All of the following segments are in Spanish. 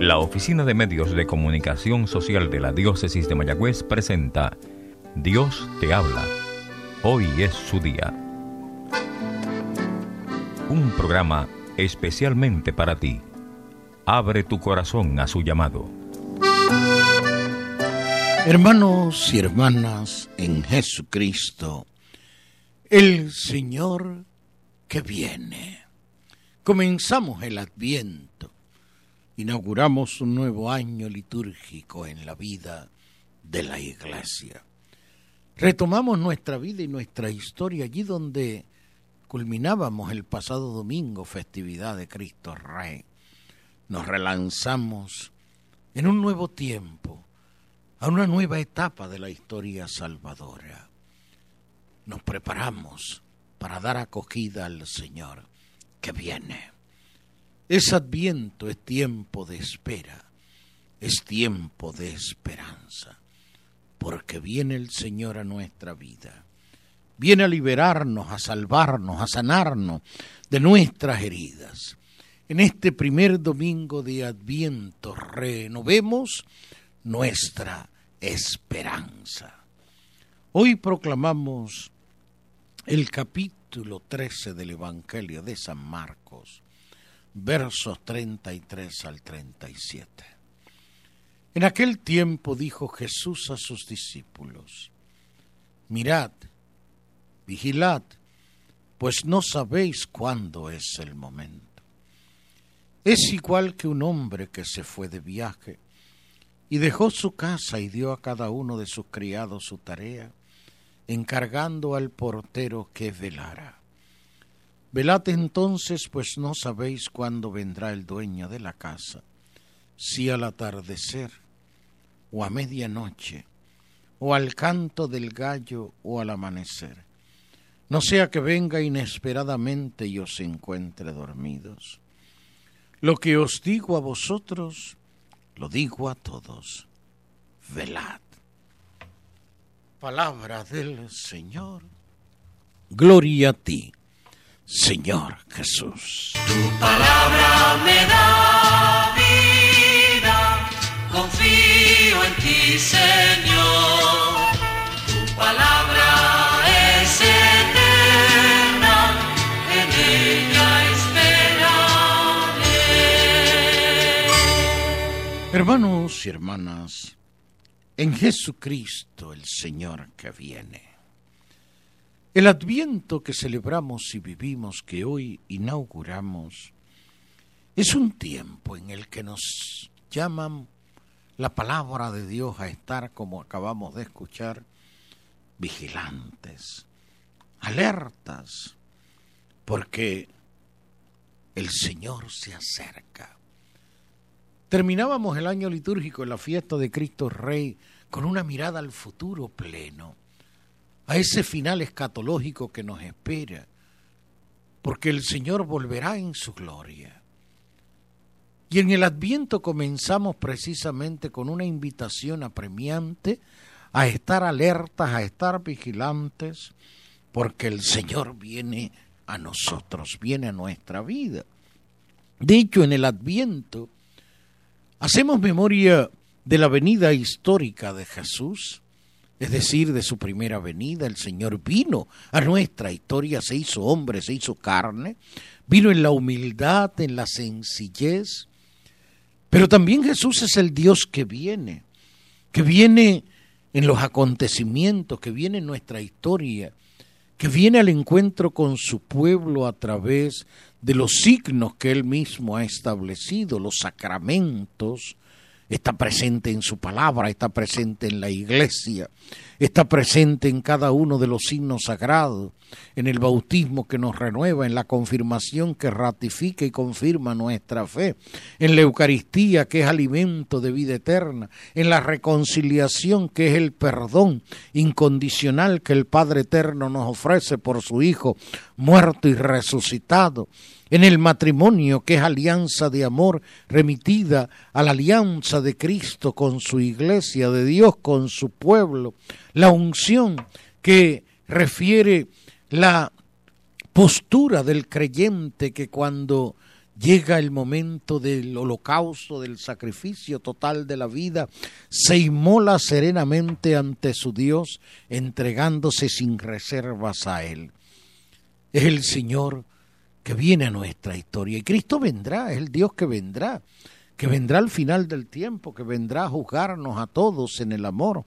La Oficina de Medios de Comunicación Social de la Diócesis de Mayagüez presenta Dios te habla. Hoy es su día. Un programa especialmente para ti. Abre tu corazón a su llamado. Hermanos y hermanas en Jesucristo, el Señor que viene. Comenzamos el adviento inauguramos un nuevo año litúrgico en la vida de la iglesia. Retomamos nuestra vida y nuestra historia allí donde culminábamos el pasado domingo, festividad de Cristo Rey. Nos relanzamos en un nuevo tiempo, a una nueva etapa de la historia salvadora. Nos preparamos para dar acogida al Señor que viene. Es adviento, es tiempo de espera, es tiempo de esperanza, porque viene el Señor a nuestra vida. Viene a liberarnos, a salvarnos, a sanarnos de nuestras heridas. En este primer domingo de adviento renovemos nuestra esperanza. Hoy proclamamos el capítulo 13 del Evangelio de San Marcos versos 33 al 37. En aquel tiempo dijo Jesús a sus discípulos, mirad, vigilad, pues no sabéis cuándo es el momento. Es igual que un hombre que se fue de viaje y dejó su casa y dio a cada uno de sus criados su tarea, encargando al portero que velara. Velad entonces, pues no sabéis cuándo vendrá el dueño de la casa, si al atardecer, o a medianoche, o al canto del gallo, o al amanecer. No sea que venga inesperadamente y os encuentre dormidos. Lo que os digo a vosotros, lo digo a todos. Velad. Palabra del Señor. Gloria a ti Señor Jesús. Tu palabra me da vida, confío en ti, Señor. Tu palabra es eterna, en ella esperaré. Hermanos y hermanas, en Jesucristo el Señor que viene el adviento que celebramos y vivimos, que hoy inauguramos, es un tiempo en el que nos llaman la palabra de Dios a estar, como acabamos de escuchar, vigilantes, alertas, porque el Señor se acerca. Terminábamos el año litúrgico en la fiesta de Cristo Rey con una mirada al futuro pleno a ese final escatológico que nos espera, porque el Señor volverá en su gloria. Y en el adviento comenzamos precisamente con una invitación apremiante a estar alertas, a estar vigilantes, porque el Señor viene a nosotros, viene a nuestra vida. De hecho, en el adviento hacemos memoria de la venida histórica de Jesús, es decir, de su primera venida, el Señor vino a nuestra historia, se hizo hombre, se hizo carne, vino en la humildad, en la sencillez, pero también Jesús es el Dios que viene, que viene en los acontecimientos, que viene en nuestra historia, que viene al encuentro con su pueblo a través de los signos que él mismo ha establecido, los sacramentos, está presente en su palabra, está presente en la iglesia, está presente en cada uno de los signos sagrados, en el bautismo que nos renueva, en la confirmación que ratifica y confirma nuestra fe, en la Eucaristía que es alimento de vida eterna, en la reconciliación que es el perdón incondicional que el Padre Eterno nos ofrece por su Hijo muerto y resucitado, en el matrimonio, que es alianza de amor remitida a la alianza de Cristo con su iglesia, de Dios con su pueblo, la unción que refiere la postura del creyente que cuando llega el momento del holocausto, del sacrificio total de la vida, se inmola serenamente ante su Dios, entregándose sin reservas a Él. Es el Señor que viene a nuestra historia y Cristo vendrá, es el Dios que vendrá, que vendrá al final del tiempo, que vendrá a juzgarnos a todos en el amor,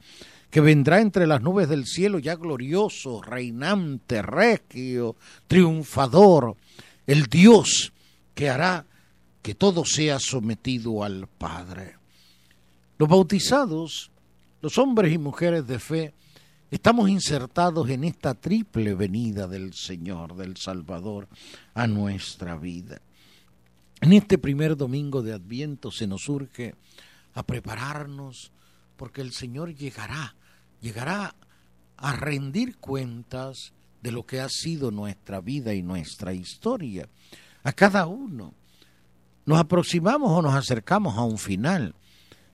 que vendrá entre las nubes del cielo ya glorioso, reinante, regio, triunfador, el Dios que hará que todo sea sometido al Padre. Los bautizados, los hombres y mujeres de fe, estamos insertados en esta triple venida del Señor, del Salvador, a nuestra vida. En este primer domingo de Adviento se nos urge a prepararnos porque el Señor llegará, llegará a rendir cuentas de lo que ha sido nuestra vida y nuestra historia a cada uno. Nos aproximamos o nos acercamos a un final.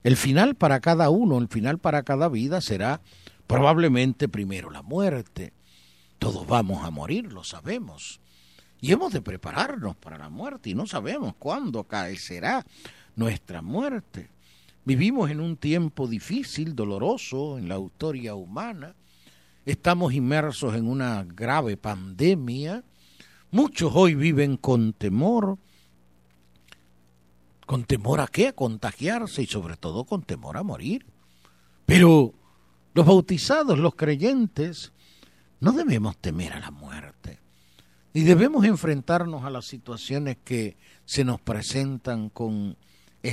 El final para cada uno, el final para cada vida será probablemente primero la muerte. Todos vamos a morir, lo sabemos. Y hemos de prepararnos para la muerte y no sabemos cuándo caerá nuestra muerte. Vivimos en un tiempo difícil, doloroso en la historia humana. Estamos inmersos en una grave pandemia Muchos hoy viven con temor. ¿Con temor a qué? A contagiarse y sobre todo con temor a morir. Pero los bautizados, los creyentes, no debemos temer a la muerte. Y debemos enfrentarnos a las situaciones que se nos presentan con